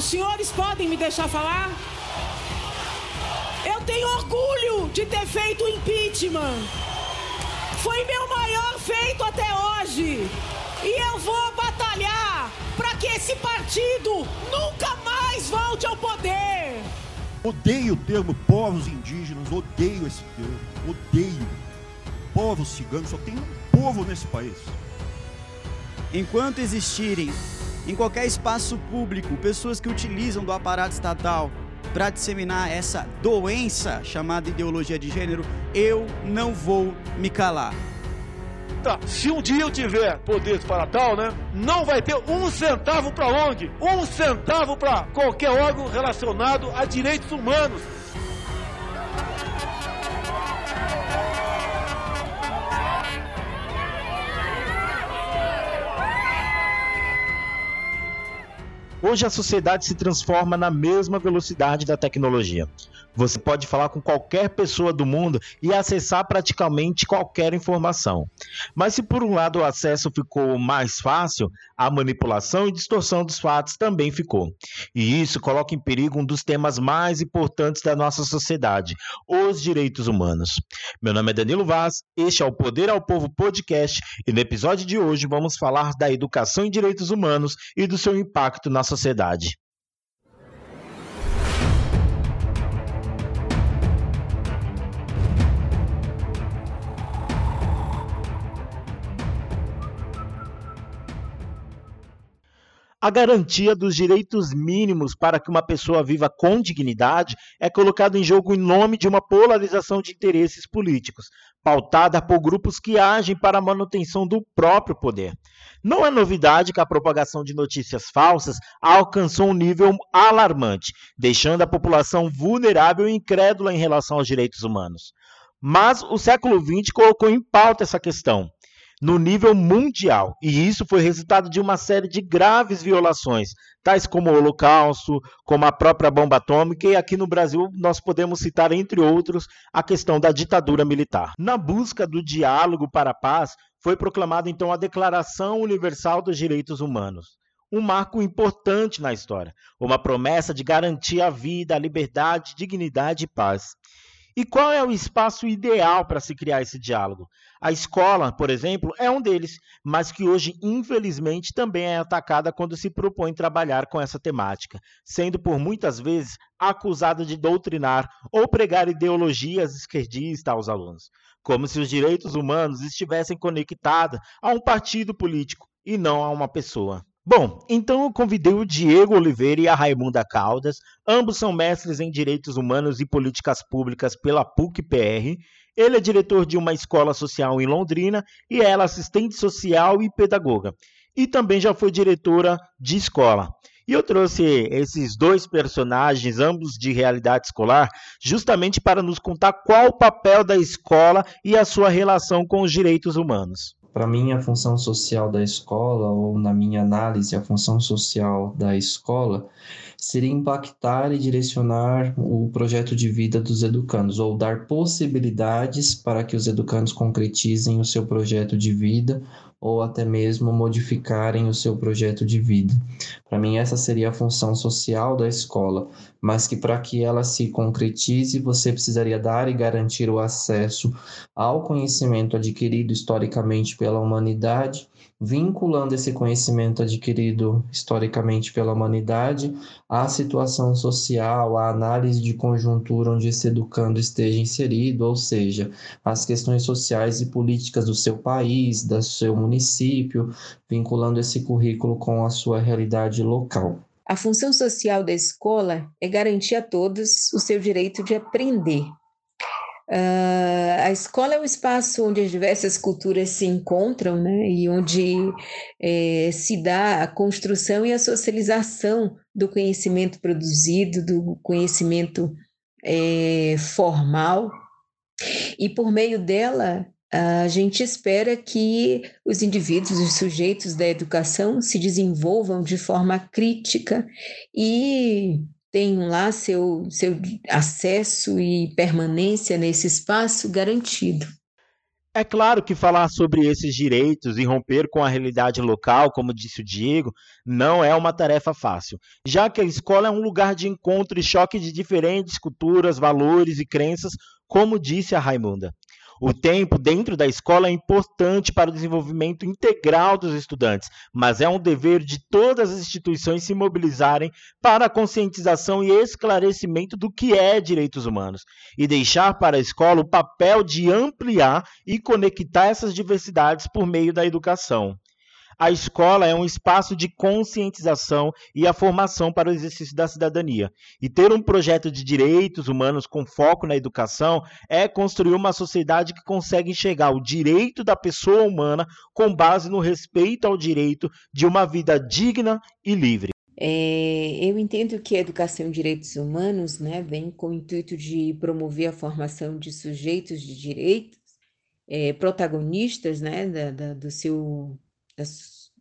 Os senhores podem me deixar falar? Eu tenho orgulho de ter feito o impeachment. Foi meu maior feito até hoje. E eu vou batalhar para que esse partido nunca mais volte ao poder. Odeio o termo povos indígenas, odeio esse termo, odeio. Povos ciganos, só tem um povo nesse país. Enquanto existirem em qualquer espaço público pessoas que utilizam do aparato estatal para disseminar essa doença chamada ideologia de gênero, eu não vou me calar. Tá, se um dia eu tiver poderes para tal, né? Não vai ter um centavo para ONG, um centavo para qualquer órgão relacionado a direitos humanos. Hoje a sociedade se transforma na mesma velocidade da tecnologia. Você pode falar com qualquer pessoa do mundo e acessar praticamente qualquer informação. Mas se por um lado o acesso ficou mais fácil, a manipulação e distorção dos fatos também ficou. E isso coloca em perigo um dos temas mais importantes da nossa sociedade, os direitos humanos. Meu nome é Danilo Vaz, este é o Poder ao Povo podcast e no episódio de hoje vamos falar da educação em direitos humanos e do seu impacto na sociedade. A garantia dos direitos mínimos para que uma pessoa viva com dignidade é colocada em jogo em nome de uma polarização de interesses políticos, pautada por grupos que agem para a manutenção do próprio poder. Não é novidade que a propagação de notícias falsas alcançou um nível alarmante, deixando a população vulnerável e incrédula em relação aos direitos humanos. Mas o século XX colocou em pauta essa questão no nível mundial. E isso foi resultado de uma série de graves violações, tais como o Holocausto, como a própria bomba atômica, e aqui no Brasil nós podemos citar, entre outros, a questão da ditadura militar. Na busca do diálogo para a paz, foi proclamada então a Declaração Universal dos Direitos Humanos. Um marco importante na história, uma promessa de garantir a vida, a liberdade, dignidade e paz. E qual é o espaço ideal para se criar esse diálogo? A escola, por exemplo, é um deles, mas que hoje, infelizmente, também é atacada quando se propõe trabalhar com essa temática, sendo por muitas vezes acusada de doutrinar ou pregar ideologias esquerdistas aos alunos, como se os direitos humanos estivessem conectados a um partido político e não a uma pessoa. Bom, então eu convidei o Diego Oliveira e a Raimunda Caldas, ambos são mestres em Direitos Humanos e Políticas Públicas pela PUC-PR. Ele é diretor de uma escola social em Londrina e ela assistente social e pedagoga. E também já foi diretora de escola. E eu trouxe esses dois personagens, ambos de realidade escolar, justamente para nos contar qual o papel da escola e a sua relação com os direitos humanos para mim, a função social da escola, ou na minha análise, a função social da escola, seria impactar e direcionar o projeto de vida dos educandos, ou dar possibilidades para que os educandos concretizem o seu projeto de vida ou até mesmo modificarem o seu projeto de vida. Para mim, essa seria a função social da escola, mas que para que ela se concretize, você precisaria dar e garantir o acesso ao conhecimento adquirido historicamente pela humanidade vinculando esse conhecimento adquirido historicamente pela humanidade à situação social, à análise de conjuntura onde esse educando esteja inserido, ou seja, as questões sociais e políticas do seu país, do seu município, vinculando esse currículo com a sua realidade local. A função social da escola é garantir a todos o seu direito de aprender, Uh, a escola é um espaço onde as diversas culturas se encontram, né, e onde é, se dá a construção e a socialização do conhecimento produzido, do conhecimento é, formal, e por meio dela a gente espera que os indivíduos, os sujeitos da educação se desenvolvam de forma crítica e tenham lá seu, seu acesso e permanência nesse espaço garantido. É claro que falar sobre esses direitos e romper com a realidade local, como disse o Diego, não é uma tarefa fácil, já que a escola é um lugar de encontro e choque de diferentes culturas, valores e crenças, como disse a Raimunda. O tempo dentro da escola é importante para o desenvolvimento integral dos estudantes, mas é um dever de todas as instituições se mobilizarem para a conscientização e esclarecimento do que é direitos humanos e deixar para a escola o papel de ampliar e conectar essas diversidades por meio da educação. A escola é um espaço de conscientização e a formação para o exercício da cidadania. E ter um projeto de direitos humanos com foco na educação é construir uma sociedade que consegue enxergar o direito da pessoa humana com base no respeito ao direito de uma vida digna e livre. É, eu entendo que a educação em direitos humanos né, vem com o intuito de promover a formação de sujeitos de direitos, é, protagonistas né, da, da, do seu da,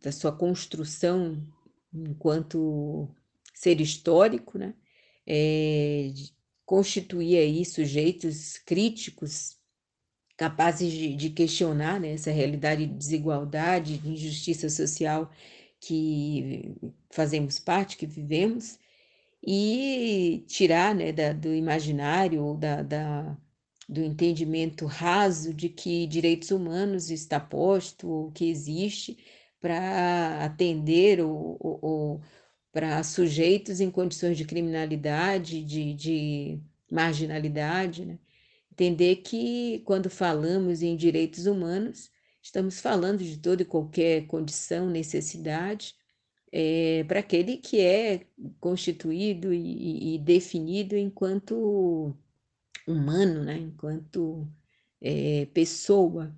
da sua construção enquanto ser histórico, né? É, constituir aí sujeitos críticos capazes de, de questionar né, essa realidade de desigualdade, de injustiça social que fazemos parte, que vivemos, e tirar né, da, do imaginário ou da, da, do entendimento raso de que direitos humanos está posto ou que existe para atender ou, ou, ou para sujeitos em condições de criminalidade, de, de marginalidade, né? Entender que quando falamos em direitos humanos, estamos falando de toda e qualquer condição, necessidade, é, para aquele que é constituído e, e definido enquanto humano, né? enquanto é, pessoa.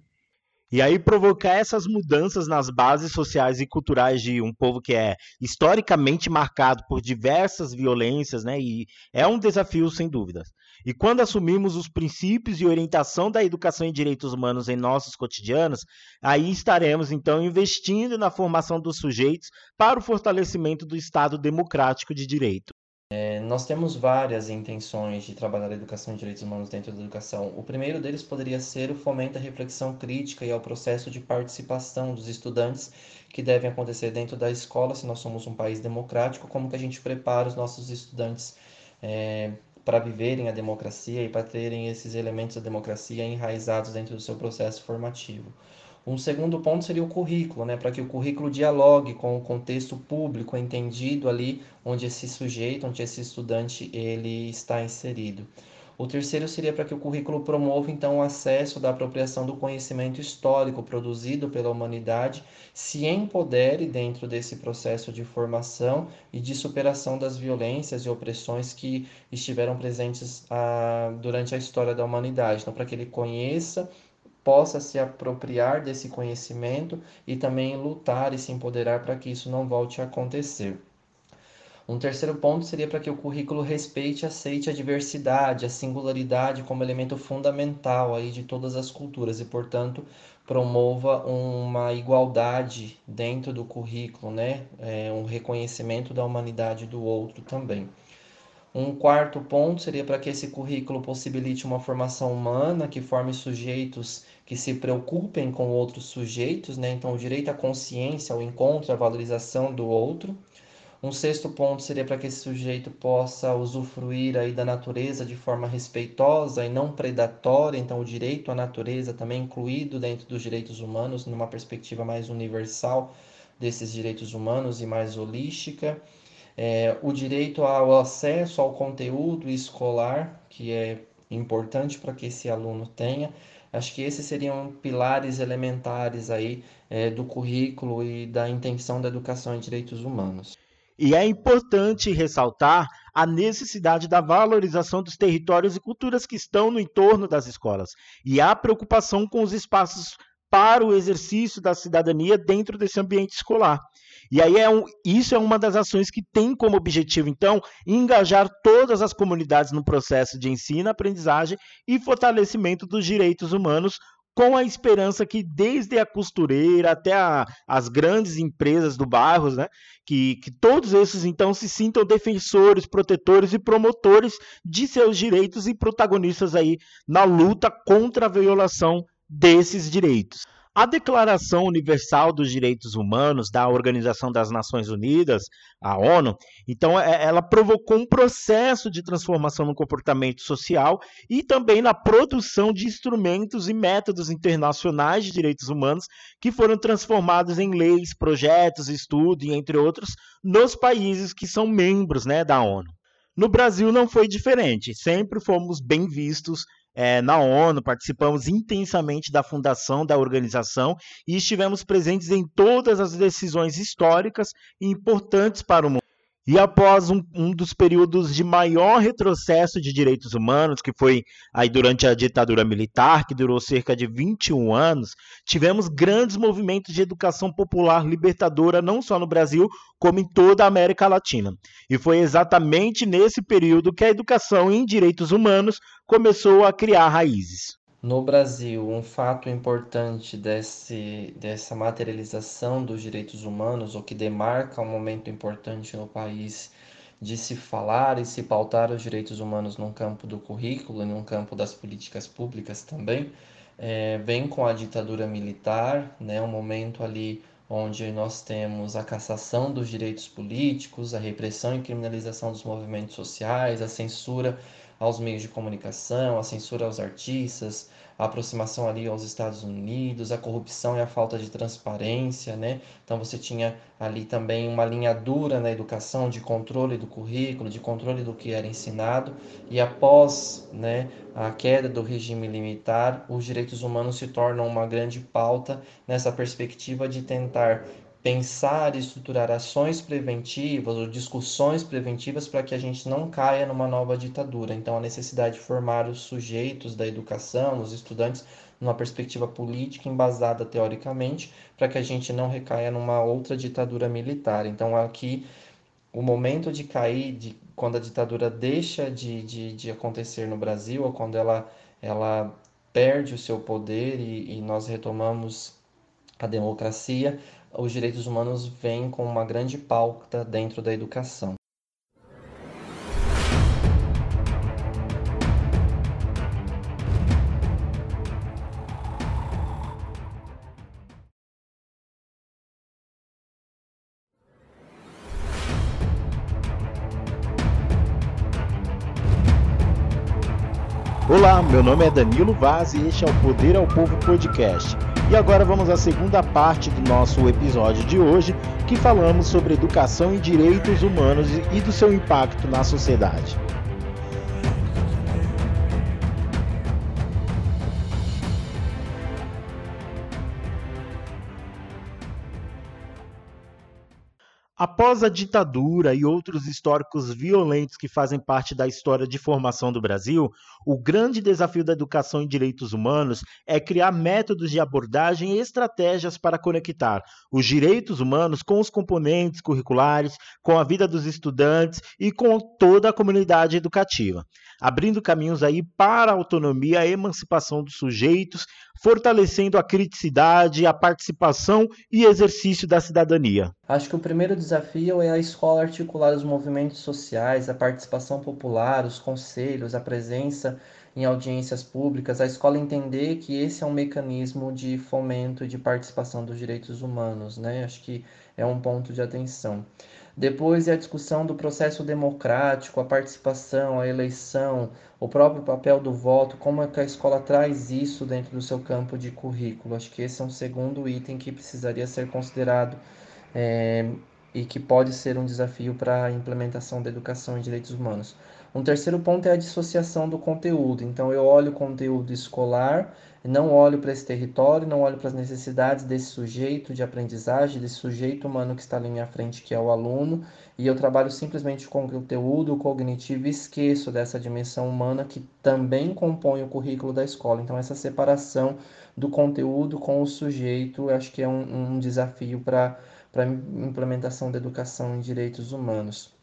E aí provocar essas mudanças nas bases sociais e culturais de um povo que é historicamente marcado por diversas violências, né? E é um desafio sem dúvidas. E quando assumimos os princípios e orientação da educação em direitos humanos em nossos cotidianos, aí estaremos então investindo na formação dos sujeitos para o fortalecimento do Estado democrático de direito. Nós temos várias intenções de trabalhar a educação e direitos humanos dentro da educação. O primeiro deles poderia ser o fomento à reflexão crítica e ao processo de participação dos estudantes que devem acontecer dentro da escola, se nós somos um país democrático, como que a gente prepara os nossos estudantes é, para viverem a democracia e para terem esses elementos da democracia enraizados dentro do seu processo formativo. Um segundo ponto seria o currículo, né, para que o currículo dialogue com o contexto público entendido ali onde esse sujeito, onde esse estudante ele está inserido. O terceiro seria para que o currículo promova então o acesso da apropriação do conhecimento histórico produzido pela humanidade, se empodere dentro desse processo de formação e de superação das violências e opressões que estiveram presentes ah, durante a história da humanidade. Então, para que ele conheça possa se apropriar desse conhecimento e também lutar e se empoderar para que isso não volte a acontecer. Um terceiro ponto seria para que o currículo respeite e aceite a diversidade, a singularidade como elemento fundamental aí de todas as culturas e, portanto, promova uma igualdade dentro do currículo, né? É, um reconhecimento da humanidade do outro também. Um quarto ponto seria para que esse currículo possibilite uma formação humana que forme sujeitos que se preocupem com outros sujeitos, né? Então, o direito à consciência, ao encontro, à valorização do outro. Um sexto ponto seria para que esse sujeito possa usufruir aí da natureza de forma respeitosa e não predatória, então o direito à natureza também incluído dentro dos direitos humanos, numa perspectiva mais universal desses direitos humanos e mais holística é, o direito ao acesso ao conteúdo escolar, que é importante para que esse aluno tenha. Acho que esses seriam pilares elementares aí é, do currículo e da intenção da educação em direitos humanos. E é importante ressaltar a necessidade da valorização dos territórios e culturas que estão no entorno das escolas e a preocupação com os espaços para o exercício da cidadania dentro desse ambiente escolar. E aí é um, isso é uma das ações que tem como objetivo, então, engajar todas as comunidades no processo de ensino, aprendizagem e fortalecimento dos direitos humanos, com a esperança que desde a costureira até a, as grandes empresas do bairro, né, que, que todos esses então se sintam defensores, protetores e promotores de seus direitos e protagonistas aí na luta contra a violação desses direitos. A Declaração Universal dos Direitos Humanos da Organização das Nações Unidas, a ONU, então é, ela provocou um processo de transformação no comportamento social e também na produção de instrumentos e métodos internacionais de direitos humanos que foram transformados em leis, projetos, estudos, entre outros, nos países que são membros né, da ONU. No Brasil não foi diferente, sempre fomos bem vistos é, na ONU, participamos intensamente da fundação da organização e estivemos presentes em todas as decisões históricas e importantes para o mundo. E após um, um, dos períodos de maior retrocesso de direitos humanos, que foi aí durante a ditadura militar, que durou cerca de 21 anos, tivemos grandes movimentos de educação popular libertadora, não só no Brasil, como em toda a América Latina. E foi exatamente nesse período que a educação em direitos humanos começou a criar raízes. No Brasil, um fato importante desse, dessa materialização dos direitos humanos, ou que demarca um momento importante no país de se falar e se pautar os direitos humanos num campo do currículo e num campo das políticas públicas também, é, vem com a ditadura militar, né, um momento ali onde nós temos a cassação dos direitos políticos, a repressão e criminalização dos movimentos sociais, a censura aos meios de comunicação, a censura aos artistas, a aproximação ali aos Estados Unidos, a corrupção e a falta de transparência, né? Então você tinha ali também uma linha dura na educação de controle do currículo, de controle do que era ensinado, e após, né, a queda do regime militar, os direitos humanos se tornam uma grande pauta nessa perspectiva de tentar pensar e estruturar ações preventivas ou discussões preventivas para que a gente não caia numa nova ditadura. Então, a necessidade de formar os sujeitos da educação, os estudantes, numa perspectiva política embasada teoricamente, para que a gente não recaia numa outra ditadura militar. Então, aqui, o momento de cair, de, quando a ditadura deixa de, de, de acontecer no Brasil, ou quando ela, ela perde o seu poder e, e nós retomamos a democracia, os direitos humanos vêm com uma grande pauta dentro da educação. Olá, meu nome é Danilo Vaz e este é o Poder ao Povo Podcast e agora vamos à segunda parte do nosso episódio de hoje, que falamos sobre educação e direitos humanos e do seu impacto na sociedade. Após a ditadura e outros históricos violentos que fazem parte da história de formação do Brasil, o grande desafio da educação em direitos humanos é criar métodos de abordagem e estratégias para conectar os direitos humanos com os componentes curriculares, com a vida dos estudantes e com toda a comunidade educativa, abrindo caminhos aí para a autonomia a emancipação dos sujeitos, fortalecendo a criticidade, a participação e exercício da cidadania. Acho que o primeiro desafio é a escola articular os movimentos sociais, a participação popular, os conselhos, a presença em audiências públicas, a escola entender que esse é um mecanismo de fomento e de participação dos direitos humanos, né? Acho que é um ponto de atenção. Depois é a discussão do processo democrático, a participação, a eleição, o próprio papel do voto, como é que a escola traz isso dentro do seu campo de currículo. Acho que esse é um segundo item que precisaria ser considerado é, e que pode ser um desafio para a implementação da educação em direitos humanos. Um terceiro ponto é a dissociação do conteúdo. Então, eu olho o conteúdo escolar, não olho para esse território, não olho para as necessidades desse sujeito de aprendizagem, desse sujeito humano que está ali à minha frente, que é o aluno, e eu trabalho simplesmente com o conteúdo cognitivo e esqueço dessa dimensão humana que também compõe o currículo da escola. Então, essa separação do conteúdo com o sujeito, acho que é um, um desafio para a implementação da educação em direitos humanos.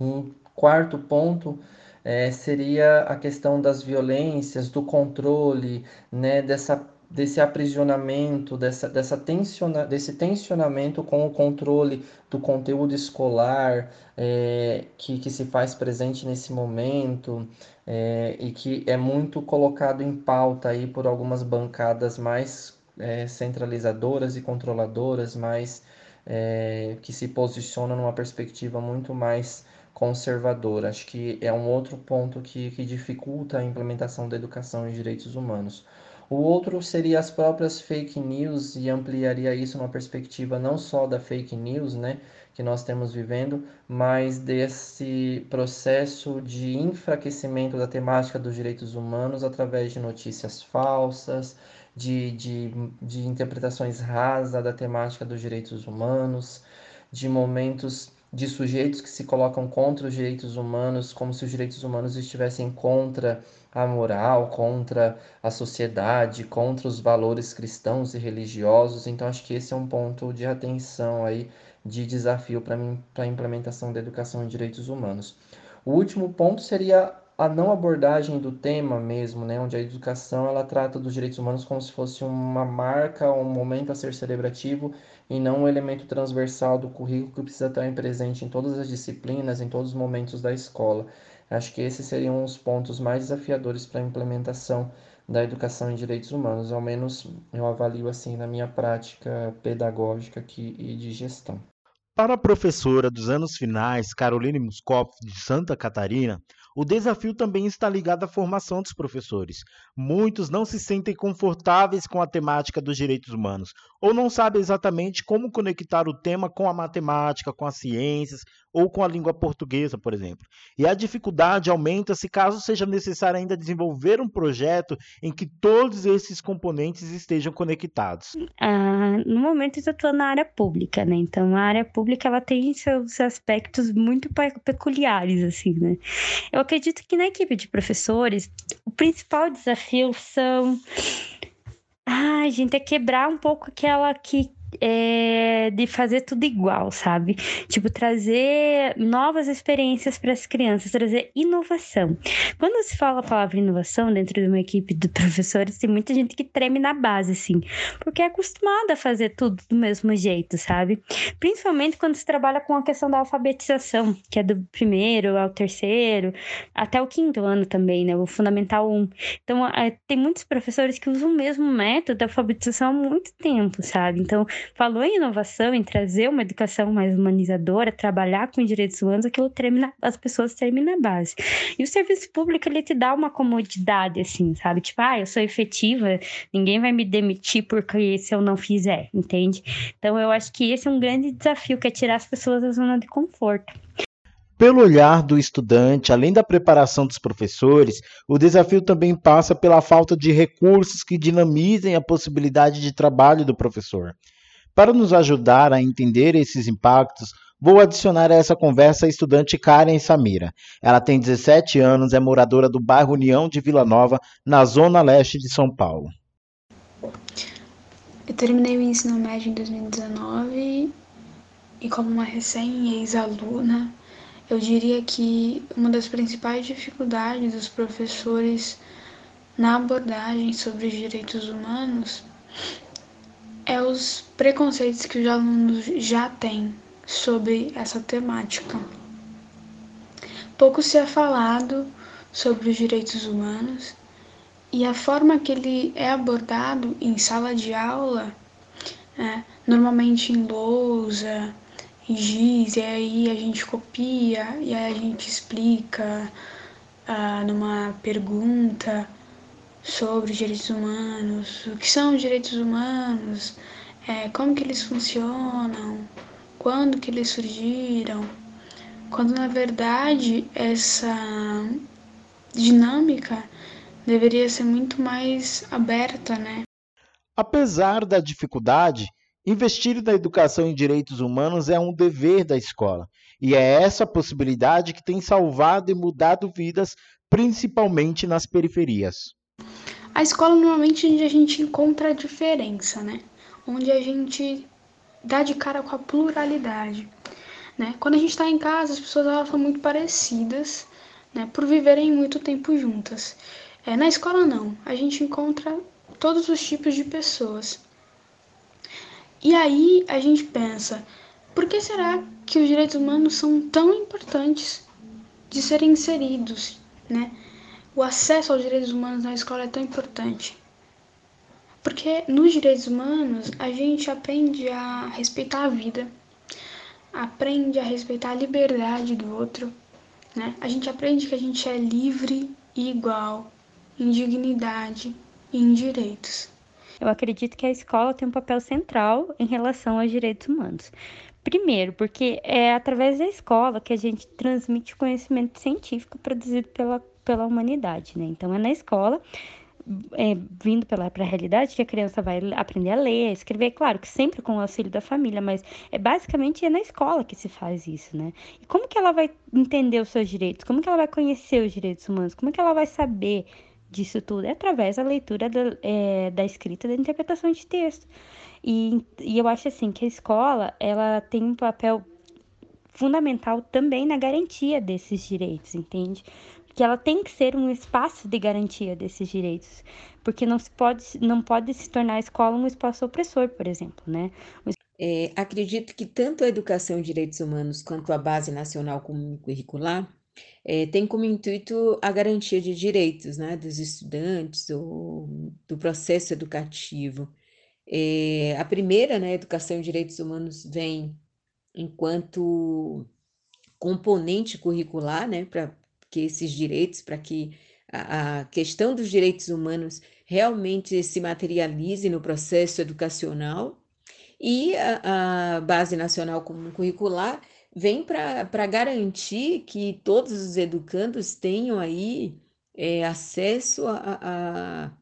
Um quarto ponto é, seria a questão das violências, do controle, né, dessa desse aprisionamento, dessa, dessa tensiona, desse tensionamento com o controle do conteúdo escolar é, que, que se faz presente nesse momento é, e que é muito colocado em pauta aí por algumas bancadas mais é, centralizadoras e controladoras, mais é, que se posicionam numa perspectiva muito mais conservadora. Acho que é um outro ponto que, que dificulta a implementação da educação em direitos humanos. O outro seria as próprias fake news e ampliaria isso numa perspectiva não só da fake news, né, que nós temos vivendo, mas desse processo de enfraquecimento da temática dos direitos humanos através de notícias falsas, de, de, de interpretações rasas da temática dos direitos humanos, de momentos de sujeitos que se colocam contra os direitos humanos, como se os direitos humanos estivessem contra a moral, contra a sociedade, contra os valores cristãos e religiosos. Então, acho que esse é um ponto de atenção aí, de desafio para a implementação da educação em direitos humanos. O último ponto seria a não abordagem do tema mesmo, né, onde a educação ela trata dos direitos humanos como se fosse uma marca, um momento a ser celebrativo e não um elemento transversal do currículo que precisa estar presente em todas as disciplinas, em todos os momentos da escola. Acho que esses seriam os pontos mais desafiadores para a implementação da educação em direitos humanos, ao menos eu avalio assim na minha prática pedagógica aqui e de gestão. Para a professora dos anos finais, Caroline Muscoff, de Santa Catarina, o desafio também está ligado à formação dos professores. Muitos não se sentem confortáveis com a temática dos direitos humanos, ou não sabem exatamente como conectar o tema com a matemática, com as ciências ou com a língua portuguesa, por exemplo. E a dificuldade aumenta se caso seja necessário ainda desenvolver um projeto em que todos esses componentes estejam conectados. Ah, no momento eu estou na área pública, né? Então a área pública ela tem seus aspectos muito peculiares, assim, né? Eu acredito que na equipe de professores, o principal desafio são. Ai, gente, é quebrar um pouco aquela que é, de fazer tudo igual, sabe? Tipo, trazer novas experiências para as crianças, trazer inovação. Quando se fala a palavra inovação dentro de uma equipe de professores, tem muita gente que treme na base, assim, porque é acostumada a fazer tudo do mesmo jeito, sabe? Principalmente quando se trabalha com a questão da alfabetização, que é do primeiro ao terceiro, até o quinto ano também, né? O Fundamental 1. Então, tem muitos professores que usam o mesmo método de alfabetização há muito tempo, sabe? Então, falou em inovação, em trazer uma educação mais humanizadora, trabalhar com direitos humanos, aquilo termina, as pessoas terminam na base. E o serviço público, ele te dá uma comodidade, assim, sabe? Tipo, ah, eu sou efetiva, ninguém vai me demitir porque se eu não fizer, entende? Então, eu acho que esse é um grande desafio, que é tirar as pessoas da zona de conforto. Pelo olhar do estudante, além da preparação dos professores, o desafio também passa pela falta de recursos que dinamizem a possibilidade de trabalho do professor. Para nos ajudar a entender esses impactos, vou adicionar a essa conversa a estudante Karen Samira. Ela tem 17 anos, é moradora do bairro União de Vila Nova, na zona leste de São Paulo. Eu terminei o ensino médio em 2019 e como uma recém-ex-aluna, eu diria que uma das principais dificuldades dos professores na abordagem sobre os direitos humanos é os preconceitos que os alunos já têm sobre essa temática. Pouco se é falado sobre os direitos humanos e a forma que ele é abordado em sala de aula, né, normalmente em lousa, em giz, e aí a gente copia e aí a gente explica ah, numa pergunta sobre os direitos humanos, o que são os direitos humanos, é, como que eles funcionam, quando que eles surgiram, quando na verdade essa dinâmica deveria ser muito mais aberta, né? Apesar da dificuldade, investir na educação em direitos humanos é um dever da escola. E é essa possibilidade que tem salvado e mudado vidas, principalmente nas periferias. A escola normalmente é onde a gente encontra a diferença, né? Onde a gente dá de cara com a pluralidade, né? Quando a gente está em casa, as pessoas elas são muito parecidas, né? Por viverem muito tempo juntas. É, na escola não, a gente encontra todos os tipos de pessoas. E aí a gente pensa, por que será que os direitos humanos são tão importantes de serem inseridos, né? O acesso aos direitos humanos na escola é tão importante. Porque nos direitos humanos a gente aprende a respeitar a vida, aprende a respeitar a liberdade do outro, né? A gente aprende que a gente é livre e igual em dignidade e em direitos. Eu acredito que a escola tem um papel central em relação aos direitos humanos. Primeiro, porque é através da escola que a gente transmite conhecimento científico produzido pela, pela humanidade, né? Então, é na escola é, vindo para a realidade que a criança vai aprender a ler, a escrever, claro que sempre com o auxílio da família, mas é basicamente é na escola que se faz isso, né? E como que ela vai entender os seus direitos? Como que ela vai conhecer os direitos humanos? Como que ela vai saber disso tudo? É através da leitura da, é, da escrita, da interpretação de texto. E, e eu acho assim que a escola ela tem um papel fundamental também na garantia desses direitos, entende? Que ela tem que ser um espaço de garantia desses direitos, porque não se pode, não pode se tornar a escola um espaço opressor, por exemplo, né? É, acredito que tanto a educação em direitos humanos quanto a base nacional comum curricular é, tem como intuito a garantia de direitos né, dos estudantes ou do processo educativo. É, a primeira, né, educação em direitos humanos, vem enquanto componente curricular, né, para que esses direitos, para que a, questão dos direitos humanos realmente se materialize no processo educacional. E a, a Base Nacional Comum Curricular vem para garantir que todos os educandos tenham aí é, acesso a, a,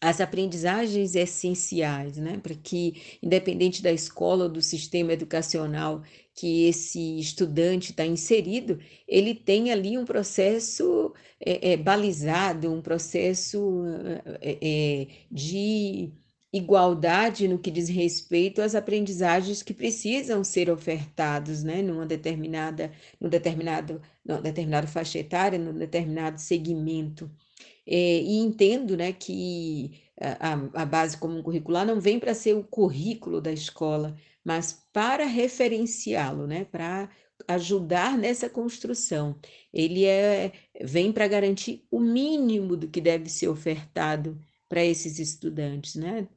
as aprendizagens essenciais, né? Para que, independente da escola ou do sistema educacional que esse estudante está inserido, ele tem ali um processo é, é, balizado, um processo é, de igualdade no que diz respeito às aprendizagens que precisam ser ofertados, né, numa determinada, num determinado, numa determinada faixa etária, num determinado segmento. É, e entendo né, que a, a base comum curricular não vem para ser o currículo da escola, mas para referenciá-lo, né, para ajudar nessa construção. Ele é, vem para garantir o mínimo do que deve ser ofertado para esses estudantes, né?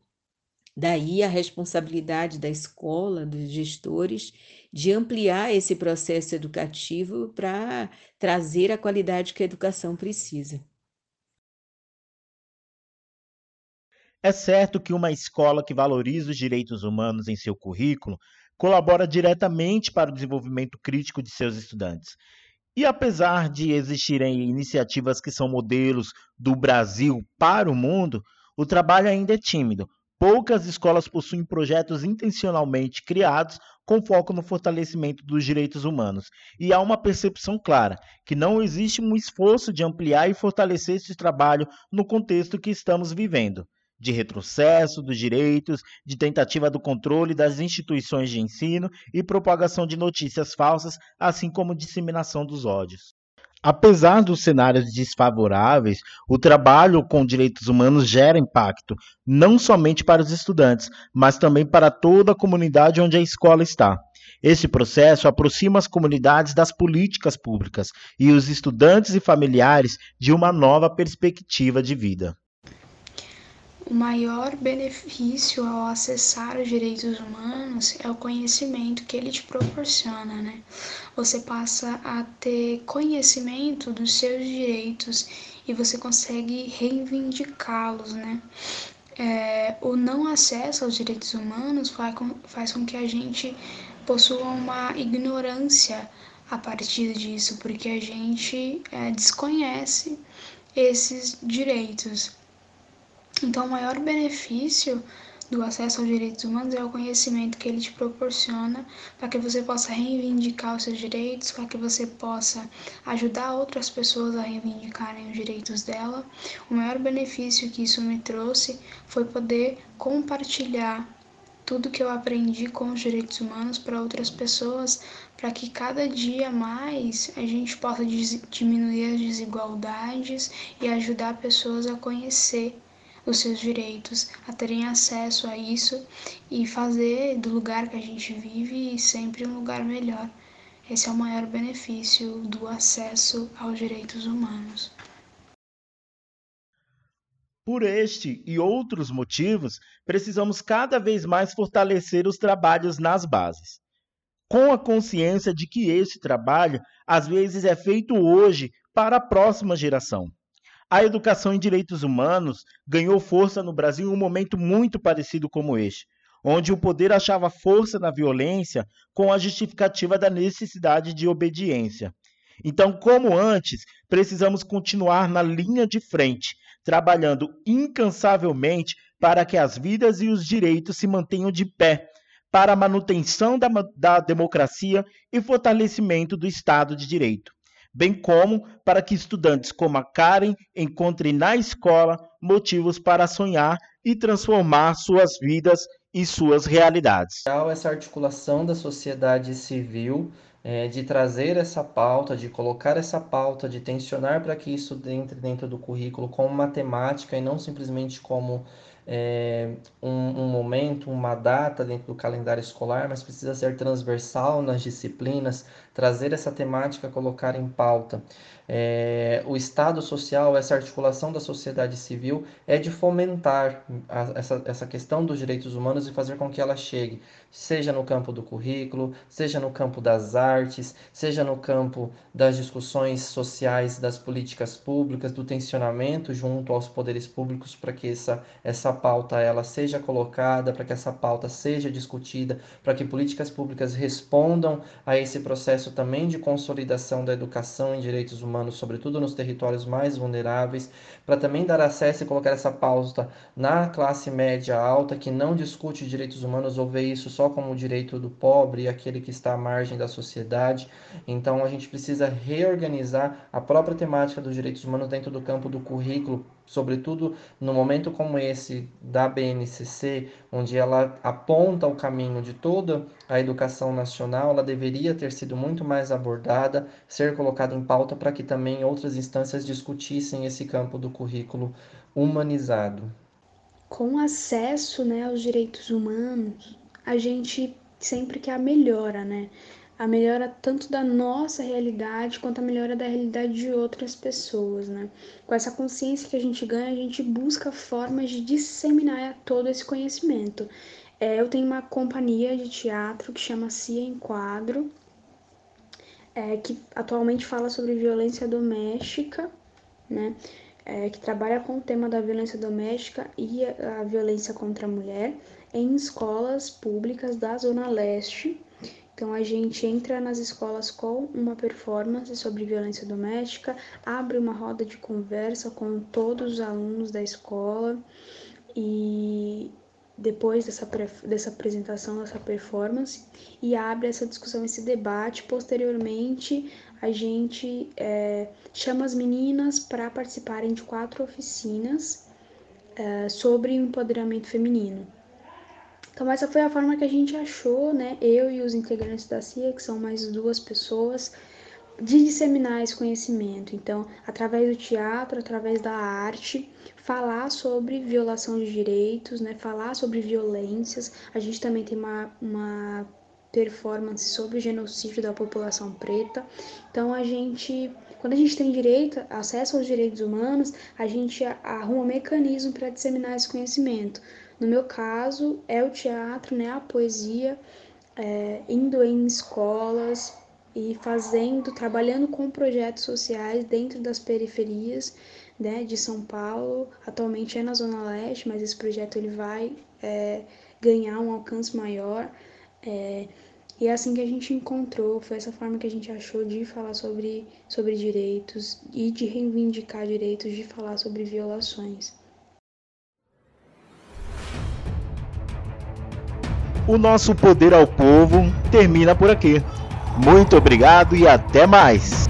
Daí a responsabilidade da escola, dos gestores, de ampliar esse processo educativo para trazer a qualidade que a educação precisa. É certo que uma escola que valoriza os direitos humanos em seu currículo colabora diretamente para o desenvolvimento crítico de seus estudantes. E apesar de existirem iniciativas que são modelos do Brasil para o mundo, o trabalho ainda é tímido. Poucas escolas possuem projetos intencionalmente criados com foco no fortalecimento dos direitos humanos. E há uma percepção clara que não existe um esforço de ampliar e fortalecer esse trabalho no contexto que estamos vivendo de retrocesso dos direitos, de tentativa do controle das instituições de ensino e propagação de notícias falsas, assim como disseminação dos ódios. Apesar dos cenários desfavoráveis, o trabalho com direitos humanos gera impacto, não somente para os estudantes, mas também para toda a comunidade onde a escola está. Esse processo aproxima as comunidades das políticas públicas e os estudantes e familiares de uma nova perspectiva de vida. O maior benefício ao acessar os direitos humanos é o conhecimento que ele te proporciona, né? Você passa a ter conhecimento dos seus direitos e você consegue reivindicá-los, né? É, o não acesso aos direitos humanos faz com, faz com que a gente possua uma ignorância a partir disso, porque a gente é, desconhece esses direitos. Então, o maior benefício do acesso aos direitos humanos é o conhecimento que ele te proporciona para que você possa reivindicar os seus direitos, para que você possa ajudar outras pessoas a reivindicarem os direitos dela. O maior benefício que isso me trouxe foi poder compartilhar tudo que eu aprendi com os direitos humanos para outras pessoas, para que cada dia mais a gente possa diminuir as desigualdades e ajudar pessoas a conhecer os seus direitos, a terem acesso a isso e fazer do lugar que a gente vive sempre um lugar melhor. Esse é o maior benefício do acesso aos direitos humanos. Por este e outros motivos, precisamos cada vez mais fortalecer os trabalhos nas bases. Com a consciência de que esse trabalho, às vezes, é feito hoje para a próxima geração. A educação em direitos humanos ganhou força no Brasil em um momento muito parecido como este, onde o poder achava força na violência com a justificativa da necessidade de obediência. Então, como antes, precisamos continuar na linha de frente, trabalhando incansavelmente para que as vidas e os direitos se mantenham de pé, para a manutenção da, da democracia e fortalecimento do Estado de Direito bem como para que estudantes como a Karen encontrem na escola motivos para sonhar e transformar suas vidas e suas realidades. Essa articulação da sociedade civil, é, de trazer essa pauta, de colocar essa pauta, de tensionar para que isso entre dentro do currículo como matemática e não simplesmente como é, um, um, momento, uma data dentro do calendário escolar, mas precisa ser transversal nas disciplinas, trazer essa temática, colocar em pauta. É, o Estado social, essa articulação da sociedade civil, é de fomentar a, essa, essa questão dos direitos humanos e fazer com que ela chegue, seja no campo do currículo, seja no campo das artes, seja no campo das discussões sociais, das políticas públicas, do tensionamento junto aos poderes públicos para que essa, essa pauta ela seja colocada, para que essa pauta seja discutida, para que políticas públicas respondam a esse processo também de consolidação da educação em direitos humanos sobretudo nos territórios mais vulneráveis, para também dar acesso e colocar essa pauta na classe média alta, que não discute direitos humanos ou vê isso só como o direito do pobre, aquele que está à margem da sociedade. Então a gente precisa reorganizar a própria temática dos direitos humanos dentro do campo do currículo sobretudo no momento como esse da BNCC, onde ela aponta o caminho de toda a educação nacional, ela deveria ter sido muito mais abordada, ser colocada em pauta para que também outras instâncias discutissem esse campo do currículo humanizado. Com acesso né, aos direitos humanos, a gente sempre quer a melhora, né? A melhora tanto da nossa realidade quanto a melhora da realidade de outras pessoas, né? Com essa consciência que a gente ganha, a gente busca formas de disseminar todo esse conhecimento. É, eu tenho uma companhia de teatro que chama Cia Enquadro, é, que atualmente fala sobre violência doméstica, né? É, que trabalha com o tema da violência doméstica e a, a violência contra a mulher em escolas públicas da Zona Leste então a gente entra nas escolas com uma performance sobre violência doméstica, abre uma roda de conversa com todos os alunos da escola e depois dessa, dessa apresentação, dessa performance, e abre essa discussão, esse debate. Posteriormente, a gente é, chama as meninas para participarem de quatro oficinas é, sobre empoderamento feminino. Então essa foi a forma que a gente achou, né, eu e os integrantes da CIA, que são mais duas pessoas, de disseminar esse conhecimento. Então, através do teatro, através da arte, falar sobre violação de direitos, né, falar sobre violências. A gente também tem uma, uma performance sobre o genocídio da população preta. Então, a gente, quando a gente tem direito, acesso aos direitos humanos, a gente arruma um mecanismo para disseminar esse conhecimento. No meu caso, é o teatro, né, a poesia, é, indo em escolas e fazendo, trabalhando com projetos sociais dentro das periferias né, de São Paulo. Atualmente é na Zona Leste, mas esse projeto ele vai é, ganhar um alcance maior. É, e é assim que a gente encontrou, foi essa forma que a gente achou de falar sobre, sobre direitos e de reivindicar direitos, de falar sobre violações. O nosso poder ao povo termina por aqui. Muito obrigado e até mais!